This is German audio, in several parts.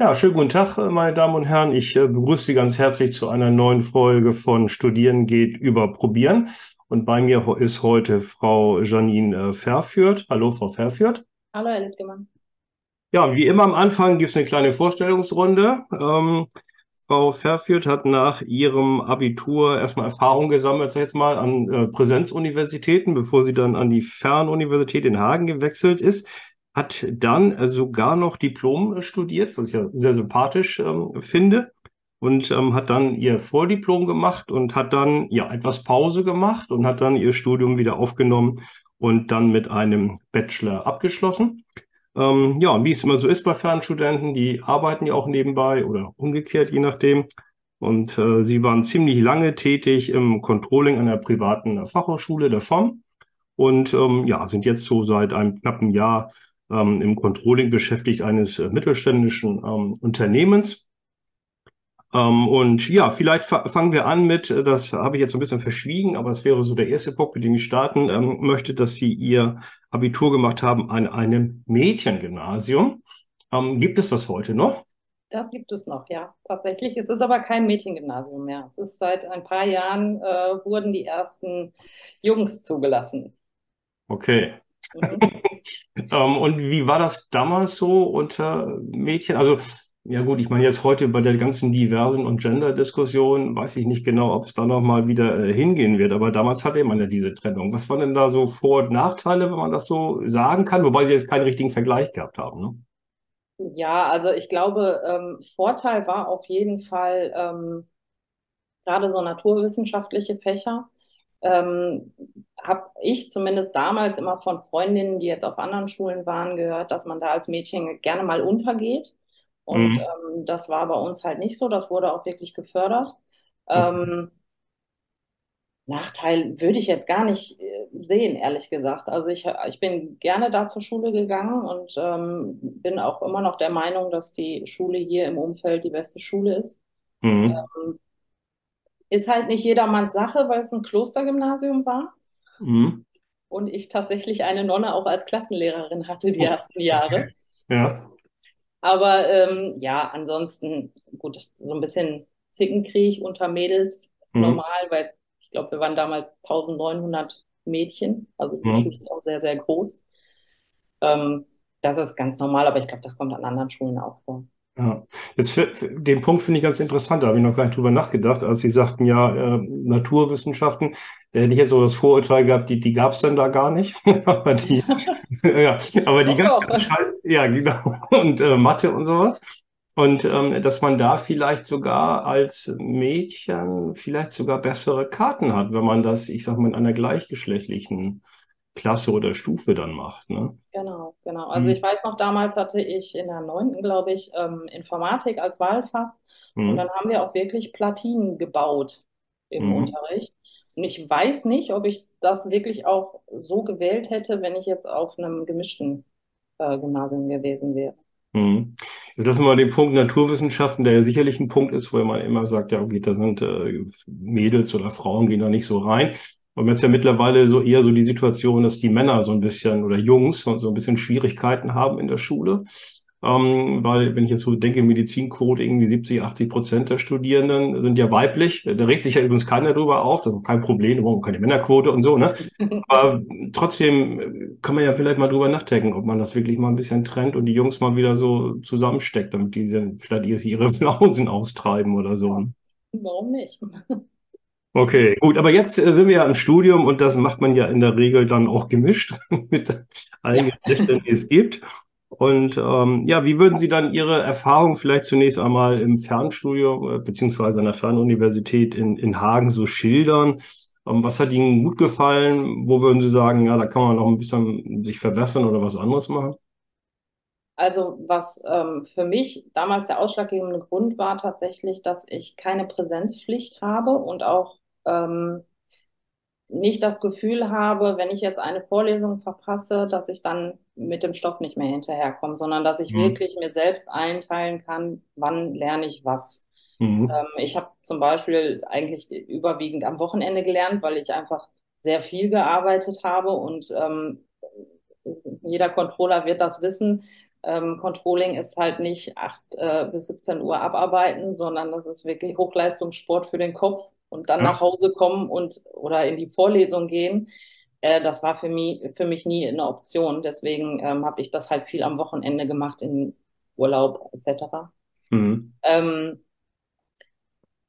Ja, schönen guten Tag, äh, meine Damen und Herren. Ich äh, begrüße Sie ganz herzlich zu einer neuen Folge von Studieren geht über Probieren. Und bei mir ist heute Frau Janine äh, Verführt. Hallo, Frau Verführt. Hallo, Herr Littgemann. Ja, wie immer am Anfang gibt es eine kleine Vorstellungsrunde. Ähm, Frau Verführt hat nach ihrem Abitur erstmal Erfahrung gesammelt, sag ich jetzt mal, an äh, Präsenzuniversitäten, bevor sie dann an die Fernuniversität in Hagen gewechselt ist hat dann äh, sogar noch Diplom äh, studiert, was ich ja sehr sympathisch ähm, finde. Und ähm, hat dann ihr Vordiplom gemacht und hat dann ja etwas Pause gemacht und hat dann ihr Studium wieder aufgenommen und dann mit einem Bachelor abgeschlossen. Ähm, ja, wie es immer so ist bei Fernstudenten, die arbeiten ja auch nebenbei oder umgekehrt, je nachdem. Und äh, sie waren ziemlich lange tätig im Controlling einer privaten Fachhochschule der FOM und ähm, ja, sind jetzt so seit einem knappen Jahr ähm, im Controlling beschäftigt eines äh, mittelständischen ähm, Unternehmens. Ähm, und ja, vielleicht fangen wir an mit, äh, das habe ich jetzt ein bisschen verschwiegen, aber es wäre so der erste Punkt, mit dem ich starten ähm, möchte, dass Sie Ihr Abitur gemacht haben an einem Mädchengymnasium. Ähm, gibt es das heute noch? Das gibt es noch, ja, tatsächlich. Es ist aber kein Mädchengymnasium mehr. Es ist seit ein paar Jahren äh, wurden die ersten Jungs zugelassen. Okay. Mhm. ähm, und wie war das damals so unter Mädchen? Also, ja gut, ich meine jetzt heute bei der ganzen Diversen- und Gender-Diskussion weiß ich nicht genau, ob es da nochmal wieder äh, hingehen wird, aber damals hatte man ja diese Trennung. Was waren denn da so Vor- und Nachteile, wenn man das so sagen kann, wobei sie jetzt keinen richtigen Vergleich gehabt haben, ne? Ja, also ich glaube, ähm, Vorteil war auf jeden Fall ähm, gerade so naturwissenschaftliche Fächer ähm, habe ich zumindest damals immer von Freundinnen, die jetzt auf anderen Schulen waren, gehört, dass man da als Mädchen gerne mal untergeht. Und mhm. ähm, das war bei uns halt nicht so. Das wurde auch wirklich gefördert. Ähm, Nachteil würde ich jetzt gar nicht äh, sehen, ehrlich gesagt. Also ich, ich bin gerne da zur Schule gegangen und ähm, bin auch immer noch der Meinung, dass die Schule hier im Umfeld die beste Schule ist. Mhm. Ähm, ist halt nicht jedermanns Sache, weil es ein Klostergymnasium war. Mhm. Und ich tatsächlich eine Nonne auch als Klassenlehrerin hatte die oh, ersten Jahre. Ja. Aber ähm, ja, ansonsten, gut, so ein bisschen Zickenkrieg unter Mädels ist mhm. normal, weil ich glaube, wir waren damals 1900 Mädchen. Also die mhm. Schule ist auch sehr, sehr groß. Ähm, das ist ganz normal, aber ich glaube, das kommt an anderen Schulen auch vor. Ja, jetzt für, für den Punkt finde ich ganz interessant, da habe ich noch gar nicht drüber nachgedacht, als Sie sagten, ja, äh, Naturwissenschaften, da hätte ich jetzt so das Vorurteil gehabt, die, die gab es denn da gar nicht. aber die, ja, aber die oh, ganz, oh. ja, genau, und äh, Mathe und sowas. Und ähm, dass man da vielleicht sogar als Mädchen vielleicht sogar bessere Karten hat, wenn man das, ich sag mal, in einer gleichgeschlechtlichen Klasse oder Stufe dann macht. Ne? Genau, genau. Also mhm. ich weiß noch, damals hatte ich in der neunten, glaube ich, ähm, Informatik als Wahlfach. Mhm. Und dann haben wir auch wirklich Platinen gebaut im mhm. Unterricht. Und ich weiß nicht, ob ich das wirklich auch so gewählt hätte, wenn ich jetzt auf einem gemischten äh, Gymnasium gewesen wäre. Jetzt lassen wir mal den Punkt Naturwissenschaften, der ja sicherlich ein Punkt ist, wo man immer sagt, ja, okay, da sind äh, Mädels oder Frauen gehen da nicht so rein. Und jetzt ja mittlerweile so eher so die Situation, dass die Männer so ein bisschen oder Jungs so, so ein bisschen Schwierigkeiten haben in der Schule. Ähm, weil, wenn ich jetzt so denke, Medizinquote, irgendwie 70, 80 Prozent der Studierenden sind ja weiblich. Da regt sich ja übrigens keiner drüber auf. Das ist kein Problem, brauchen keine Männerquote und so, ne? Aber trotzdem kann man ja vielleicht mal drüber nachdenken, ob man das wirklich mal ein bisschen trennt und die Jungs mal wieder so zusammensteckt, damit die vielleicht ihre Flausen austreiben oder so. Warum nicht? Okay, gut, aber jetzt äh, sind wir ja im Studium und das macht man ja in der Regel dann auch gemischt mit allen ja. Geschlechtern, die es gibt. Und ähm, ja, wie würden Sie dann Ihre Erfahrung vielleicht zunächst einmal im Fernstudium äh, beziehungsweise an der Fernuniversität in, in Hagen so schildern? Ähm, was hat Ihnen gut gefallen? Wo würden Sie sagen, ja, da kann man noch ein bisschen sich verbessern oder was anderes machen? Also was ähm, für mich damals der ausschlaggebende Grund war tatsächlich, dass ich keine Präsenzpflicht habe und auch ähm, nicht das Gefühl habe, wenn ich jetzt eine Vorlesung verpasse, dass ich dann mit dem Stoff nicht mehr hinterherkomme, sondern dass ich mhm. wirklich mir selbst einteilen kann, wann lerne ich was. Mhm. Ähm, ich habe zum Beispiel eigentlich überwiegend am Wochenende gelernt, weil ich einfach sehr viel gearbeitet habe und ähm, jeder Controller wird das wissen. ähm, Controlling ist halt nicht 8 äh, bis 17 Uhr abarbeiten, sondern das ist wirklich Hochleistungssport für den Kopf und dann ja. nach Hause kommen und oder in die Vorlesung gehen. Äh, das war für mich, für mich nie eine Option. Deswegen ähm, habe ich das halt viel am Wochenende gemacht, in Urlaub etc. Mhm. Ähm,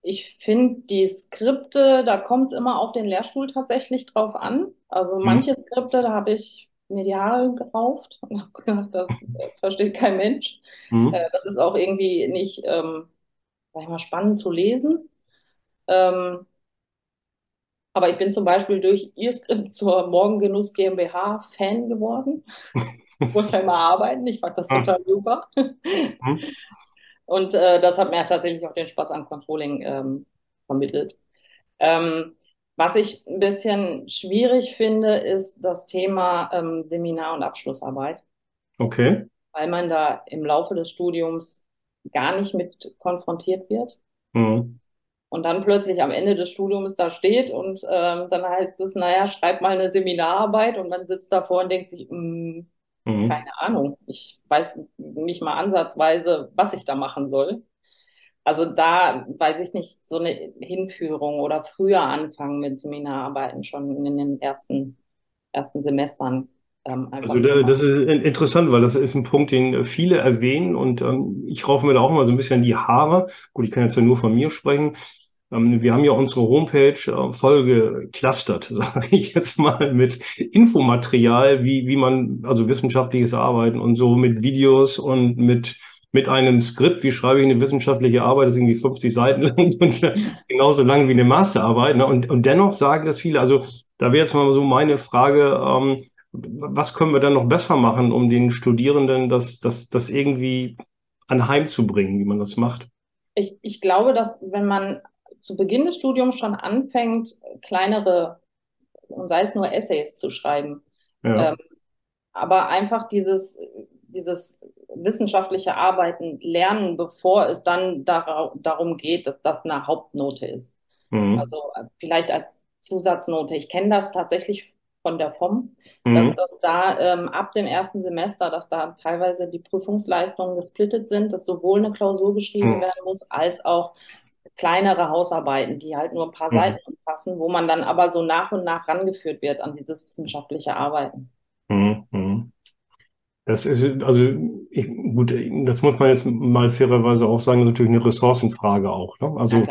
ich finde die Skripte, da kommt es immer auf den Lehrstuhl tatsächlich drauf an. Also mhm. manche Skripte, da habe ich mir die Haare gerauft und habe gedacht, das äh, versteht kein Mensch. Mhm. Äh, das ist auch irgendwie nicht, ähm, sag ich mal, spannend zu lesen. Ähm, aber ich bin zum Beispiel durch ihr Skript zur Morgengenuss GmbH Fan geworden. Muss ja immer arbeiten. Ich fand das ah. total super. Mhm. Und äh, das hat mir tatsächlich auch den Spaß am Controlling ähm, vermittelt. Ähm, was ich ein bisschen schwierig finde, ist das Thema ähm, Seminar- und Abschlussarbeit. Okay. Weil man da im Laufe des Studiums gar nicht mit konfrontiert wird. Mhm. Und dann plötzlich am Ende des Studiums da steht und ähm, dann heißt es, naja, schreib mal eine Seminararbeit und man sitzt davor und denkt sich, mh, mm, Mhm. Keine Ahnung. Ich weiß nicht mal ansatzweise, was ich da machen soll. Also da weiß ich nicht, so eine Hinführung oder früher anfangen mit Seminararbeiten schon in den ersten, ersten Semestern. Ähm, also da, das ist interessant, weil das ist ein Punkt, den viele erwähnen und ähm, ich raufe mir da auch mal so ein bisschen die Haare. Gut, ich kann jetzt ja nur von mir sprechen. Ähm, wir haben ja unsere Homepage äh, voll geclustert, sage ich jetzt mal, mit Infomaterial, wie, wie man, also wissenschaftliches Arbeiten und so mit Videos und mit, mit einem Skript, wie schreibe ich eine wissenschaftliche Arbeit, das ist irgendwie 50 Seiten lang und genauso lang wie eine Masterarbeit. Ne? Und, und dennoch sagen das viele, also da wäre jetzt mal so meine Frage, ähm, was können wir dann noch besser machen, um den Studierenden das, das, das irgendwie anheimzubringen, wie man das macht? Ich, ich glaube, dass wenn man zu Beginn des Studiums schon anfängt, kleinere, und sei es nur Essays zu schreiben. Ja. Ähm, aber einfach dieses, dieses wissenschaftliche Arbeiten lernen, bevor es dann dar darum geht, dass das eine Hauptnote ist. Mhm. Also äh, vielleicht als Zusatznote. Ich kenne das tatsächlich von der FOM, mhm. dass das da ähm, ab dem ersten Semester, dass da teilweise die Prüfungsleistungen gesplittet sind, dass sowohl eine Klausur geschrieben mhm. werden muss, als auch kleinere Hausarbeiten, die halt nur ein paar mhm. Seiten umfassen, wo man dann aber so nach und nach rangeführt wird an dieses wissenschaftliche Arbeiten. Mhm. mhm. Das ist, also ich, gut, das muss man jetzt mal fairerweise auch sagen, das ist natürlich eine Ressourcenfrage auch. Ne? Also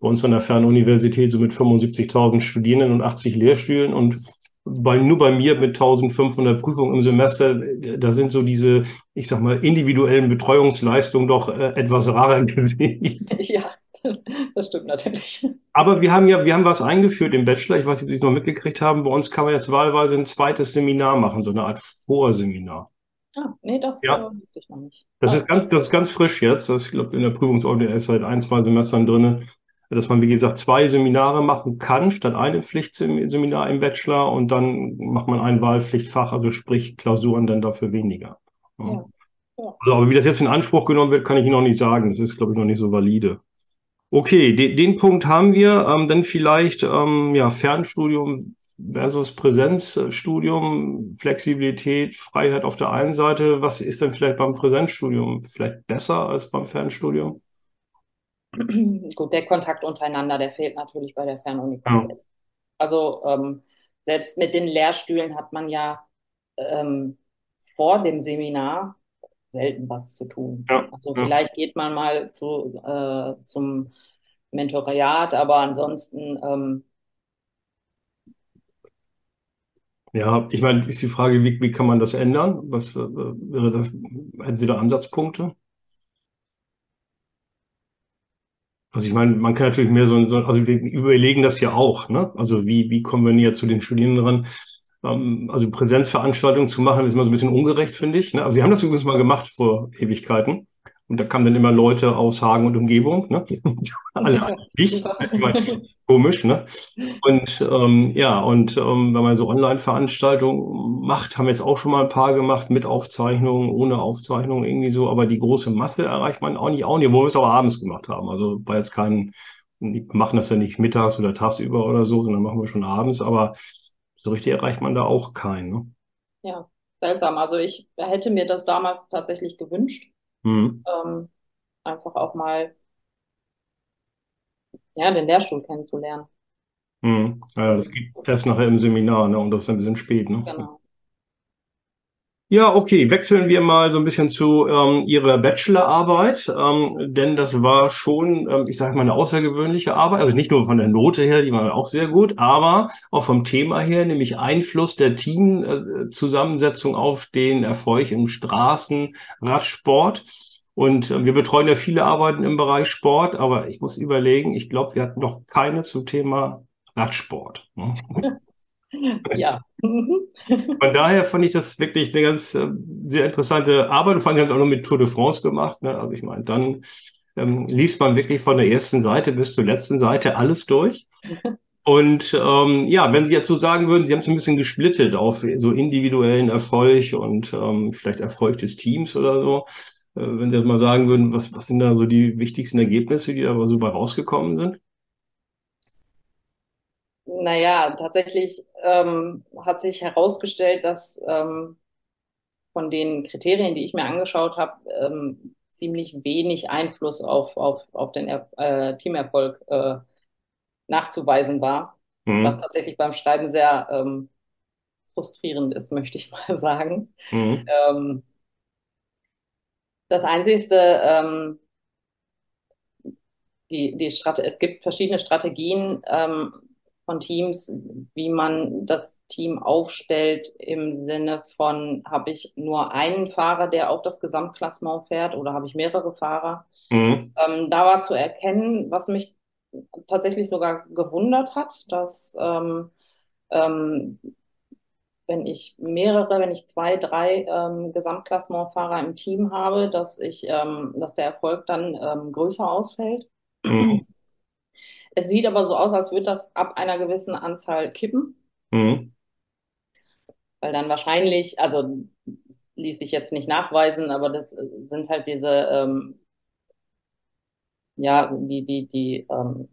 bei uns an der Fernuniversität so mit 75.000 Studierenden und 80 Lehrstühlen und bei, nur bei mir mit 1500 Prüfungen im Semester, da sind so diese, ich sag mal, individuellen Betreuungsleistungen doch äh, etwas rarer gesehen. Ja, das stimmt natürlich. Aber wir haben ja, wir haben was eingeführt im Bachelor. Ich weiß nicht, ob Sie es noch mitgekriegt haben. Bei uns kann man jetzt wahlweise ein zweites Seminar machen, so eine Art Vorseminar. Ah, nee, das ja. äh, wusste ich noch nicht. Das, ah. ist ganz, das ist ganz frisch jetzt. Das, ich glaube, in der Prüfungsordnung ist seit ein, zwei Semestern drin, dass man, wie gesagt, zwei Seminare machen kann, statt einem Pflichtseminar im Bachelor. Und dann macht man ein Wahlpflichtfach, also sprich Klausuren dann dafür weniger. Ja. Ja. Also, aber wie das jetzt in Anspruch genommen wird, kann ich Ihnen noch nicht sagen. Das ist, glaube ich, noch nicht so valide. Okay, den, den Punkt haben wir. Ähm, dann vielleicht ähm, ja, Fernstudium versus Präsenzstudium, Flexibilität, Freiheit auf der einen Seite. Was ist denn vielleicht beim Präsenzstudium vielleicht besser als beim Fernstudium? Gut, der Kontakt untereinander, der fehlt natürlich bei der Fernuni Ja. Also ähm, selbst mit den Lehrstühlen hat man ja ähm, vor dem Seminar selten was zu tun. Ja, also ja. vielleicht geht man mal zu, äh, zum Mentoriat, aber ansonsten. Ähm, ja, ich meine, ist die Frage, wie, wie kann man das ändern? Was äh, wäre das? Hätten Sie da Ansatzpunkte? Also ich meine, man kann natürlich mehr so, so also wir überlegen das ja auch, ne? Also wie, wie kommen wir näher zu den Studierenden ran? Ähm, also Präsenzveranstaltungen zu machen, ist immer so ein bisschen ungerecht, finde ich. Ne? Also wir haben das übrigens mal gemacht vor Ewigkeiten. Und da kamen dann immer Leute aus Hagen und Umgebung, ne? Alle ich. Komisch, ne? Und ähm, ja, und ähm, wenn man so Online-Veranstaltungen macht, haben wir jetzt auch schon mal ein paar gemacht mit Aufzeichnungen, ohne Aufzeichnung irgendwie so, aber die große Masse erreicht man auch nicht, auch nicht, wo wir es auch abends gemacht haben. Also war jetzt kein, wir machen das ja nicht mittags oder tagsüber oder so, sondern machen wir schon abends, aber so richtig erreicht man da auch keinen. Ne? Ja, seltsam. Also ich hätte mir das damals tatsächlich gewünscht, Mhm. ähm, einfach auch mal ja, den Lehrstuhl kennenzulernen. Mhm. Ja, das geht erst nachher im Seminar, ne? Und das ist ein bisschen spät, ne? Genau. Ja, okay, wechseln wir mal so ein bisschen zu ähm, Ihrer Bachelorarbeit, ähm, denn das war schon, ähm, ich sage mal, eine außergewöhnliche Arbeit, also nicht nur von der Note her, die war auch sehr gut, aber auch vom Thema her, nämlich Einfluss der Teamzusammensetzung auf den Erfolg im Straßenradsport. Und äh, wir betreuen ja viele Arbeiten im Bereich Sport, aber ich muss überlegen, ich glaube, wir hatten noch keine zum Thema Radsport. ne? Ja. Von daher fand ich das wirklich eine ganz äh, sehr interessante Arbeit. Und vor allem hat auch noch mit Tour de France gemacht. Ne? Also ich meine, dann ähm, liest man wirklich von der ersten Seite bis zur letzten Seite alles durch. Und ähm, ja, wenn Sie jetzt so sagen würden, Sie haben es ein bisschen gesplittet auf so individuellen Erfolg und ähm, vielleicht Erfolg des Teams oder so. Äh, wenn Sie jetzt mal sagen würden, was, was sind da so die wichtigsten Ergebnisse, die da so bei rausgekommen sind? Naja, tatsächlich ähm, hat sich herausgestellt, dass ähm, von den Kriterien, die ich mir angeschaut habe, ähm, ziemlich wenig Einfluss auf, auf, auf den er äh, Teamerfolg äh, nachzuweisen war, was Mhm. tatsächlich beim Schreiben sehr ähm, frustrierend ist, möchte ich mal sagen. Mhm. Ähm, das Einzigste, ähm, die, die Strate es gibt verschiedene Strategien ähm, von Teams, wie man das Team aufstellt im Sinne von, habe ich nur einen Fahrer, der auch das Gesamtklassement fährt oder habe ich mehrere Fahrer? Mhm. Ähm, da war zu erkennen, was mich tatsächlich sogar gewundert hat, dass ähm, ähm, wenn ich mehrere, wenn ich zwei, drei ähm, Gesamtklassementfahrer im Team habe, dass ich, ähm, dass der Erfolg dann ähm, größer ausfällt. Mhm. Es sieht aber so aus, als würde das ab einer gewissen Anzahl kippen, Mhm. weil dann wahrscheinlich, also das ließ sich jetzt nicht nachweisen, aber das sind halt diese, ähm, ja, die, die, die, ähm,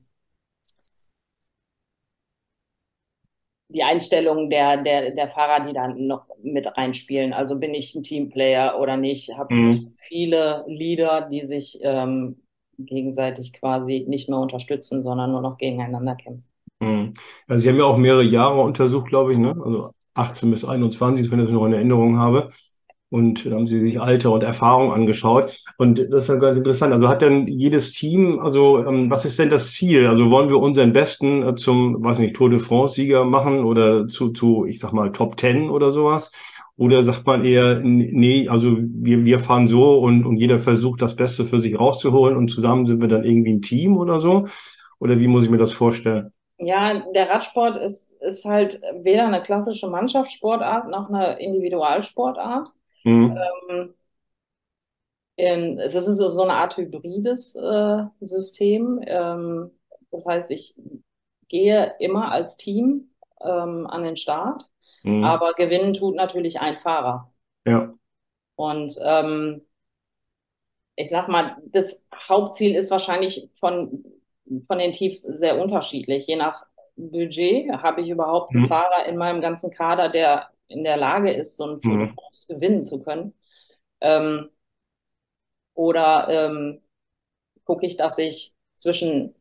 die Einstellungen der, der, der Fahrer, die dann noch mit reinspielen. Also bin ich ein Teamplayer oder nicht? Habe Mhm. viele Leader, die sich ähm, gegenseitig quasi nicht mehr unterstützen, sondern nur noch gegeneinander kämpfen? Mhm. Also Sie haben ja auch mehrere Jahre untersucht, glaube ich, ne? Also 18 bis 21, wenn ich das noch in Erinnerung habe. Und da haben Sie sich Alter und Erfahrung angeschaut. Und das ist ja ganz interessant. Also hat denn jedes Team, also ähm, was ist denn das Ziel? Also wollen wir unseren Besten äh, zum, weiß nicht, Tour de France-Sieger machen oder zu, zu, ich sag mal, Top Ten oder sowas? Oder sagt man eher, nee, also wir, wir fahren so und, und jeder versucht das Beste für sich rauszuholen und zusammen sind wir dann irgendwie ein Team oder so? Oder wie muss ich mir das vorstellen? Ja, der Radsport ist, ist halt weder eine klassische Mannschaftssportart noch eine Individualsportart. Mhm. Ähm, in, es ist so, so eine Art hybrides äh, System. Ähm, das heißt, ich gehe immer als Team ähm, an den Start, Mhm. aber gewinnen tut natürlich ein Fahrer. Ja. Und ähm, ich sag mal, das Hauptziel ist wahrscheinlich von, von den Teams sehr unterschiedlich. Je nach Budget habe ich überhaupt einen Mhm. Fahrer in meinem ganzen Kader, der in der Lage ist, so einen Mhm. Gewinnen zu können. Ähm, oder ähm, gucke ich, dass ich Zwischenerfolge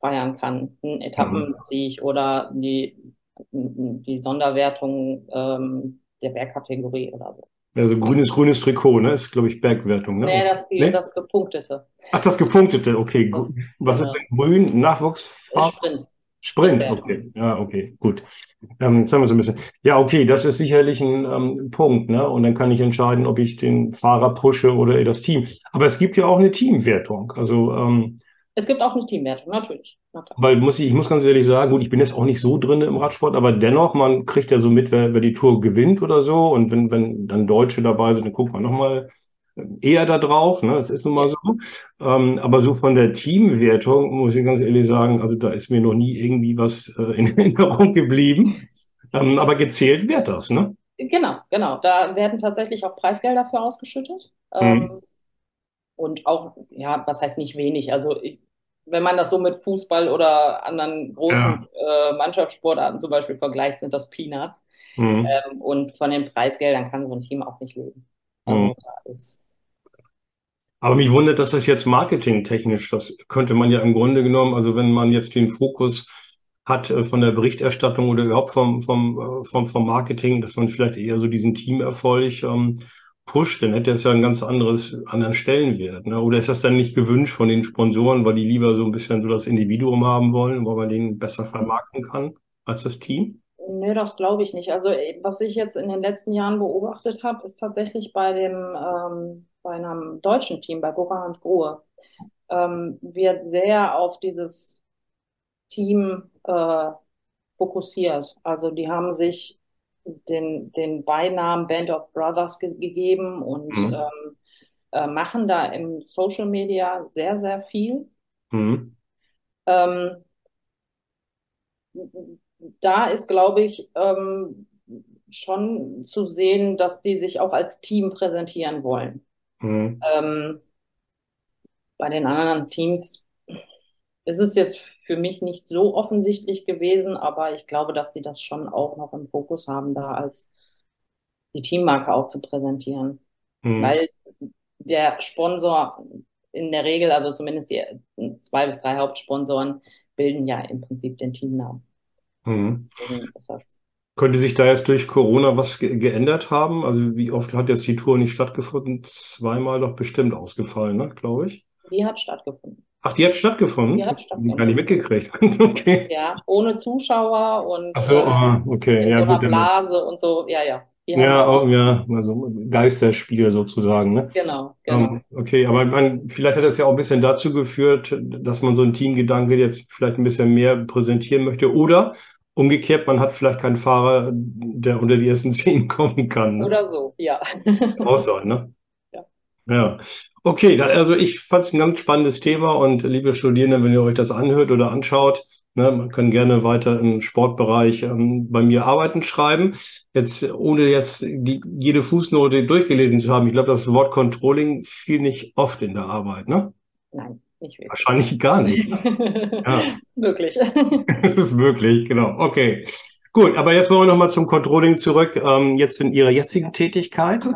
feiern kann, einen Mhm. Etappensieg oder die, die Sonderwertung ähm, der Bergkategorie oder so. Also grünes, grünes Trikot, ne? Ist, glaube ich, Bergwertung, ne? Nee, das, die, Ne? das Gepunktete. Ach, das gepunktete, okay. Was ist denn grün? Nachwuchsfahrt? Sprint. Sprint, Sprintwertung. okay. Ja, okay, gut. Ähm, jetzt haben wir so ein bisschen. Ja, okay, das ist sicherlich ein ähm, Punkt, ne? Und dann kann ich entscheiden, ob ich den Fahrer pushe oder das Team. Aber es gibt ja auch eine Teamwertung. Also, ähm, Es gibt auch eine Teamwertung, natürlich. Weil muss ich, ich muss ganz ehrlich sagen, gut, ich bin jetzt auch nicht so drin im Radsport, aber dennoch, man kriegt ja so mit, wer, wer die Tour gewinnt oder so. Und wenn, wenn dann Deutsche dabei sind, dann guckt man nochmal eher da drauf, ne? Das ist nun mal so. Ähm, aber so von der Teamwertung muss ich ganz ehrlich sagen, also da ist mir noch nie irgendwie was äh, in Erinnerung geblieben. Ähm, aber gezählt wird das, ne? Genau, genau. Da werden tatsächlich auch Preisgelder für ausgeschüttet. Mhm. Ähm, und auch, ja, was heißt nicht wenig? Also ich, wenn man das so mit Fußball oder anderen Ja. großen äh, Mannschaftssportarten zum Beispiel vergleicht, sind das Peanuts. Mhm. Ähm, und von den Preisgeldern kann so ein Team auch nicht leben. Also mhm. ist aber mich wundert, dass das jetzt marketingtechnisch, das könnte man ja im Grunde genommen, also wenn man jetzt den Fokus hat äh, von der Berichterstattung oder überhaupt vom, vom, äh, vom, vom Marketing, dass man vielleicht eher so diesen Teamerfolg ähm, pusht, dann hätte es ja ein ganz anderes, anderen Stellenwert. Ne? Oder ist das dann nicht gewünscht von den Sponsoren, weil die lieber so ein bisschen so das Individuum haben wollen, weil man den besser vermarkten kann als das Team? Nee, das glaube ich nicht. Also was ich jetzt in den letzten Jahren beobachtet habe, ist tatsächlich bei dem ähm, bei einem deutschen Team, bei Bora Hansgrohe, ähm, wird sehr auf dieses Team äh, fokussiert. Also die haben sich den, den Beinamen Band of Brothers ge gegeben und mhm. ähm, äh, machen da im Social Media sehr, sehr viel. Mhm. Ähm, da ist, glaube ich, ähm, schon zu sehen, dass die sich auch als Team präsentieren wollen. Mhm. Ähm, bei den anderen Teams ist es jetzt für mich nicht so offensichtlich gewesen, aber ich glaube, dass die das schon auch noch im Fokus haben, da als die Teammarke auch zu präsentieren. Mhm. Weil der Sponsor in der Regel, also zumindest die zwei bis drei Hauptsponsoren, bilden ja im Prinzip den Teamnamen. Mhm. Könnte sich da jetzt durch Corona was ge geändert haben? Also wie oft hat jetzt die Tour nicht stattgefunden? Zweimal doch bestimmt ausgefallen, ne, glaube ich. Die hat stattgefunden. Ach, die hat stattgefunden? Die hat stattgefunden. Gar nicht mitgekriegt. okay. Ja, ohne Zuschauer und Ach so, ah, okay. in ja, so einer gut, Blase und so. Ja, ja. Ja, auch, ja, also Geisterspiel sozusagen, ne? Genau, genau. Um, okay, aber man, vielleicht hat das ja auch ein bisschen dazu geführt, dass man so ein Teamgedanke jetzt vielleicht ein bisschen mehr präsentieren möchte. Oder Umgekehrt, man hat vielleicht keinen Fahrer, der unter die ersten zehn kommen kann. Ne? Oder so, ja. Auch sein, ne? Ja. Ja. Okay, also ich fand es ein ganz spannendes Thema und liebe Studierende, wenn ihr euch das anhört oder anschaut, ne, man kann gerne weiter im Sportbereich ähm, bei mir arbeiten schreiben. Jetzt, ohne jetzt die, jede Fußnote durchgelesen zu haben, ich glaube, das Wort Controlling fiel nicht oft in der Arbeit, ne? Nein. Nicht wirklich. Wahrscheinlich gar nicht. ja. Wirklich. das ist möglich, genau. Okay. Gut, aber jetzt wollen wir nochmal zum Controlling zurück. Ähm, jetzt in Ihrer jetzigen Tätigkeit,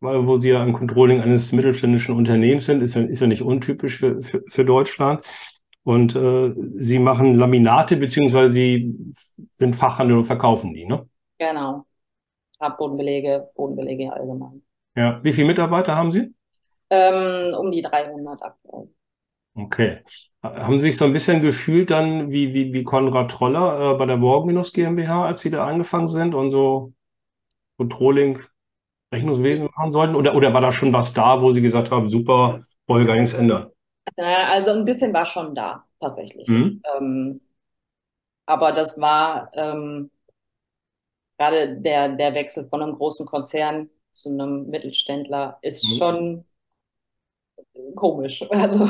wo Sie ja im Controlling eines mittelständischen Unternehmens sind, ist ja, ist ja nicht untypisch für, für, für Deutschland. Und äh, Sie machen Laminate, beziehungsweise Sie sind Fachhandel und verkaufen die, ne? Genau. Bodenbelege, Bodenbelege allgemein. Ja, wie viele Mitarbeiter haben Sie? Ähm, um die 300 aktuell. Okay. Haben Sie sich so ein bisschen gefühlt dann wie, wie, wie Konrad Troller äh, bei der Morgenminus GmbH, als Sie da angefangen sind und so Controlling, Rechnungswesen machen sollten? Oder, oder war da schon was da, wo Sie gesagt haben, super, wollen wir gar nichts ändern? Also ein bisschen war schon da, tatsächlich. Mhm. Ähm, aber das war ähm, gerade der, der Wechsel von einem großen Konzern zu einem Mittelständler ist mhm. schon komisch. Also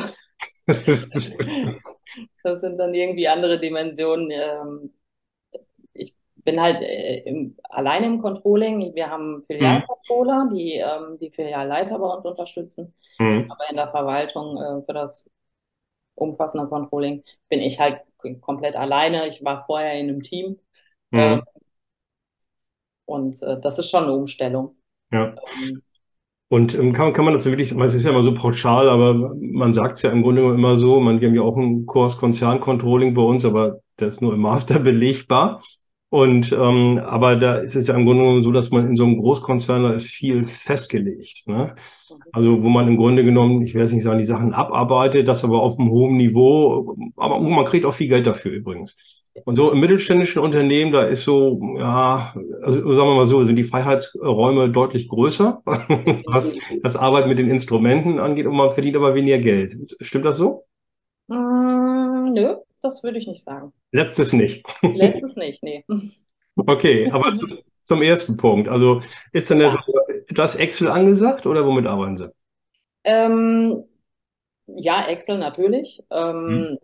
das sind dann irgendwie andere Dimensionen. Ähm, bin halt äh, im, alleine im Controlling. Wir haben Filialcontroller, mhm. die ähm, die Filialleiter bei uns unterstützen. Mhm. Aber in der Verwaltung äh, für das umfassende Controlling bin ich halt komplett alleine. Ich war vorher in einem Team. Mhm. Ähm, und äh, das ist schon eine Umstellung. Ja. Ähm, und ähm, kann, kann man das wirklich, es ist ja immer so pauschal, aber man sagt es ja im Grunde immer so, man, wir haben ja auch einen Kurs Konzerncontrolling bei uns, aber das ist nur im Master belegbar. Und ähm, aber da ist es ja im Grunde genommen so, dass man in so einem Großkonzern da ist viel festgelegt. Ne? Also wo man im Grunde genommen, ich werde jetzt nicht sagen, die Sachen abarbeitet, das aber auf einem hohen Niveau, aber man kriegt auch viel Geld dafür übrigens. Und so im mittelständischen Unternehmen, da ist so, ja, also sagen wir mal so, sind die Freiheitsräume deutlich größer, was das Arbeiten mit den Instrumenten angeht und man verdient aber weniger Geld. Stimmt das so? Mm, nö, das würde ich nicht sagen. Letztes nicht. Letztes nicht, nee. Okay, aber zu, zum ersten Punkt. Also ist dann ja. das Excel angesagt oder womit arbeiten Sie? Ähm, ja, Excel natürlich. Ähm, hm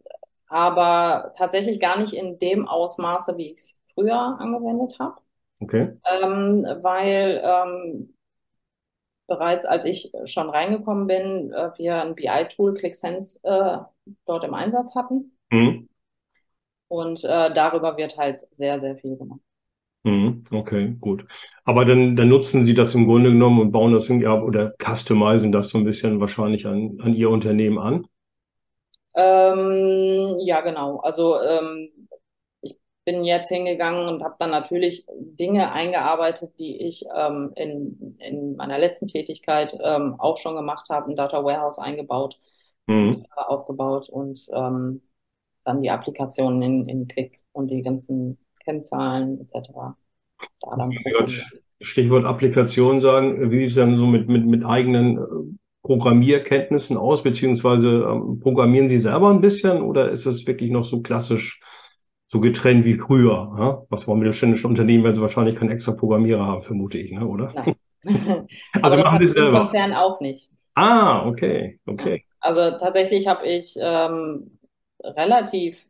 aber tatsächlich gar nicht in dem Ausmaße, wie ich es früher angewendet habe. Okay. Ähm, weil ähm, bereits als ich schon reingekommen bin, äh, wir ein BI-Tool ClickSense äh, dort im Einsatz hatten. Mhm. Und äh, darüber wird halt sehr, sehr viel gemacht. Mhm, Okay, gut. Aber dann, dann nutzen Sie das im Grunde genommen und bauen das in, ja, oder customizen das so ein bisschen wahrscheinlich an, an Ihr Unternehmen an. Ähm, ja, genau. Also ähm, ich bin jetzt hingegangen und habe dann natürlich Dinge eingearbeitet, die ich ähm, in, in meiner letzten Tätigkeit ähm, auch schon gemacht habe, ein Data Warehouse eingebaut, Mhm. äh, aufgebaut und ähm, dann die Applikationen in, in Qlik und die ganzen Kennzahlen etc. da dann. Stichwort Applikation sagen, wie sieht es dann so mit, mit, mit eigenen äh, Programmierkenntnissen aus, beziehungsweise ähm, programmieren Sie selber ein bisschen oder ist es wirklich noch so klassisch, so getrennt wie früher? Ja? Was war mittelständische Unternehmen, wenn sie wahrscheinlich keinen extra Programmierer haben, vermute ich, ne? oder? Nein. Also das machen Sie selber. Konzern auch nicht. Ah, okay, Ja. okay. Also tatsächlich habe ich ähm, relativ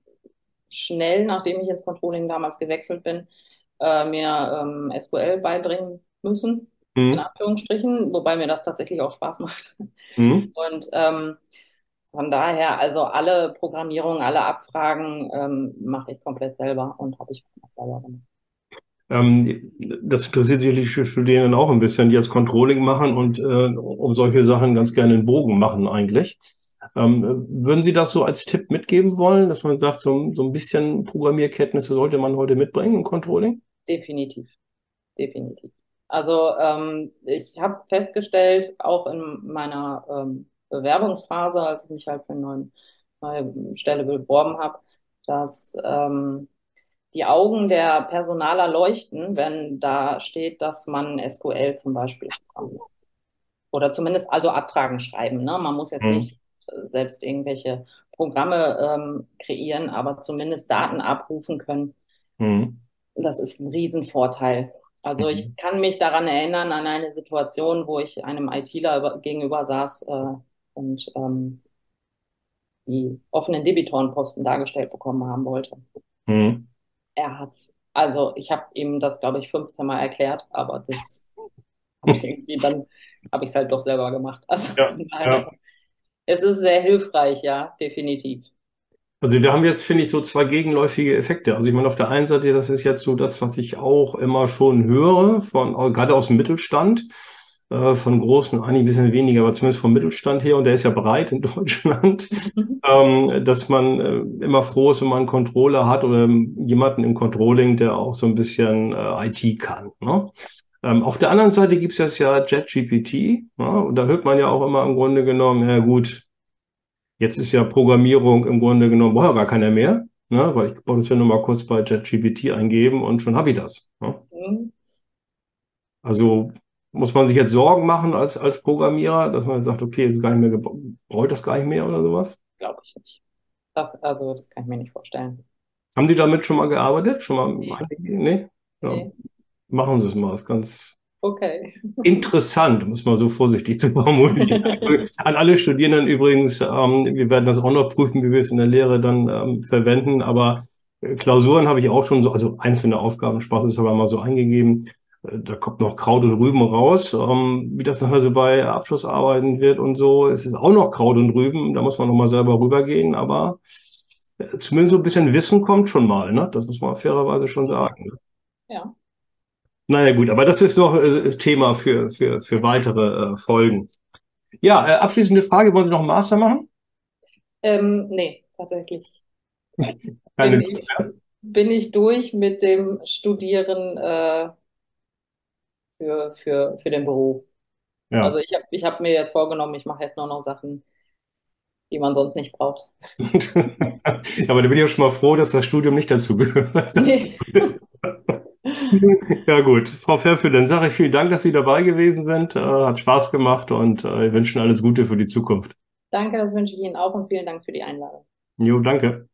schnell, nachdem ich ins Controlling damals gewechselt bin, äh, mir ähm, SQL beibringen müssen, in Hm, Anführungsstrichen, wobei mir das tatsächlich auch Spaß macht. hm. Und ähm, von daher, also alle Programmierungen, alle Abfragen ähm, mache ich komplett selber und habe ich auch selber gemacht. Ähm, das interessiert sicherlich die Studierenden auch ein bisschen, die jetzt Controlling machen und äh, um solche Sachen ganz gerne einen Bogen machen eigentlich. Ähm, würden Sie das so als Tipp mitgeben wollen, dass man sagt, so, so ein bisschen Programmierkenntnisse sollte man heute mitbringen im Controlling? Definitiv, definitiv. Also ähm, ich habe festgestellt, auch in meiner ähm, Bewerbungsphase, als ich mich halt für eine neue, Stelle beworben habe, dass ähm, die Augen der Personaler leuchten, wenn da steht, dass man SQL zum Beispiel. Oder zumindest also Abfragen schreiben. Ne? Man muss jetzt Hm, nicht selbst irgendwelche Programme ähm, kreieren, aber zumindest Daten abrufen können. hm, Das ist ein Riesenvorteil. Also ich hm, kann mich daran erinnern, an eine Situation, wo ich einem ITler über- gegenüber saß äh, und ähm, die offenen Debitorenposten dargestellt bekommen haben wollte. hm. Er hat's, also ich habe ihm das, glaube ich, 15 Mal erklärt, aber das habe ich irgendwie, dann habe ich es halt doch selber gemacht. Also Ja, ja. Es ist sehr hilfreich, ja, definitiv. Also da haben wir jetzt, finde ich, so zwei gegenläufige Effekte. Also ich meine, auf der einen Seite, das ist jetzt so das, was ich auch immer schon höre, von, gerade aus dem Mittelstand, äh, von großen, eigentlich ein bisschen weniger, aber zumindest vom Mittelstand her, und der ist ja breit in Deutschland, ähm, dass man äh, immer froh ist, wenn man einen Controller hat oder jemanden im Controlling, der auch so ein bisschen äh, IT kann. Ne? Ähm, auf der anderen Seite gibt es jetzt ja ChatGPT, ne? Und da hört man ja auch immer im Grunde genommen, ja gut, Jetzt ist ja Programmierung im Grunde genommen, braucht ja gar keiner mehr, ne? Weil ich brauche das ja nur mal kurz bei ChatGPT eingeben und schon habe ich das. Ne? Mhm. Also muss man sich jetzt Sorgen machen als, als Programmierer, dass man sagt, okay, ist gar nicht mehr ich das gar nicht mehr oder sowas? Glaube ich nicht. Das, also, das kann ich mir nicht vorstellen. Haben Sie damit schon mal gearbeitet? Schon mal Nee? Nee? Ja, nee. Machen Sie es mal. ist ganz Okay. interessant, muss man so vorsichtig zu formulieren. An alle Studierenden übrigens, ähm, wir werden das auch noch prüfen, wie wir es in der Lehre dann ähm, verwenden, aber äh, Klausuren habe ich auch schon so, also einzelne Aufgaben, Spaß ist aber mal so eingegeben. Äh, Da kommt noch Kraut und Rüben raus. Ähm, wie das nachher so bei Abschlussarbeiten wird und so, es ist auch noch Kraut und Rüben, da muss man noch mal selber rübergehen, aber äh, zumindest so ein bisschen Wissen kommt schon mal, ne? Das muss man fairerweise schon sagen. ne? Ja. Naja, gut, aber das ist noch äh, Thema für, für, für weitere äh, Folgen. Ja, äh, abschließende Frage, wollen Sie noch einen Master machen? Ähm, nee, tatsächlich. Bin ich, bin ich durch mit dem Studieren äh, für, für, für den Beruf. Ja. Also ich habe ich hab mir jetzt vorgenommen, ich mache jetzt nur noch Sachen, die man sonst nicht braucht. Aber da bin ich auch schon mal froh, dass das Studium nicht dazu gehört. Nee. Ja, gut. Frau Pfeffer, dann sage ich vielen Dank, dass Sie dabei gewesen sind. Äh, hat Spaß gemacht und äh, wir wünschen alles Gute für die Zukunft. Danke, das wünsche ich Ihnen auch und vielen Dank für die Einladung. Jo, danke.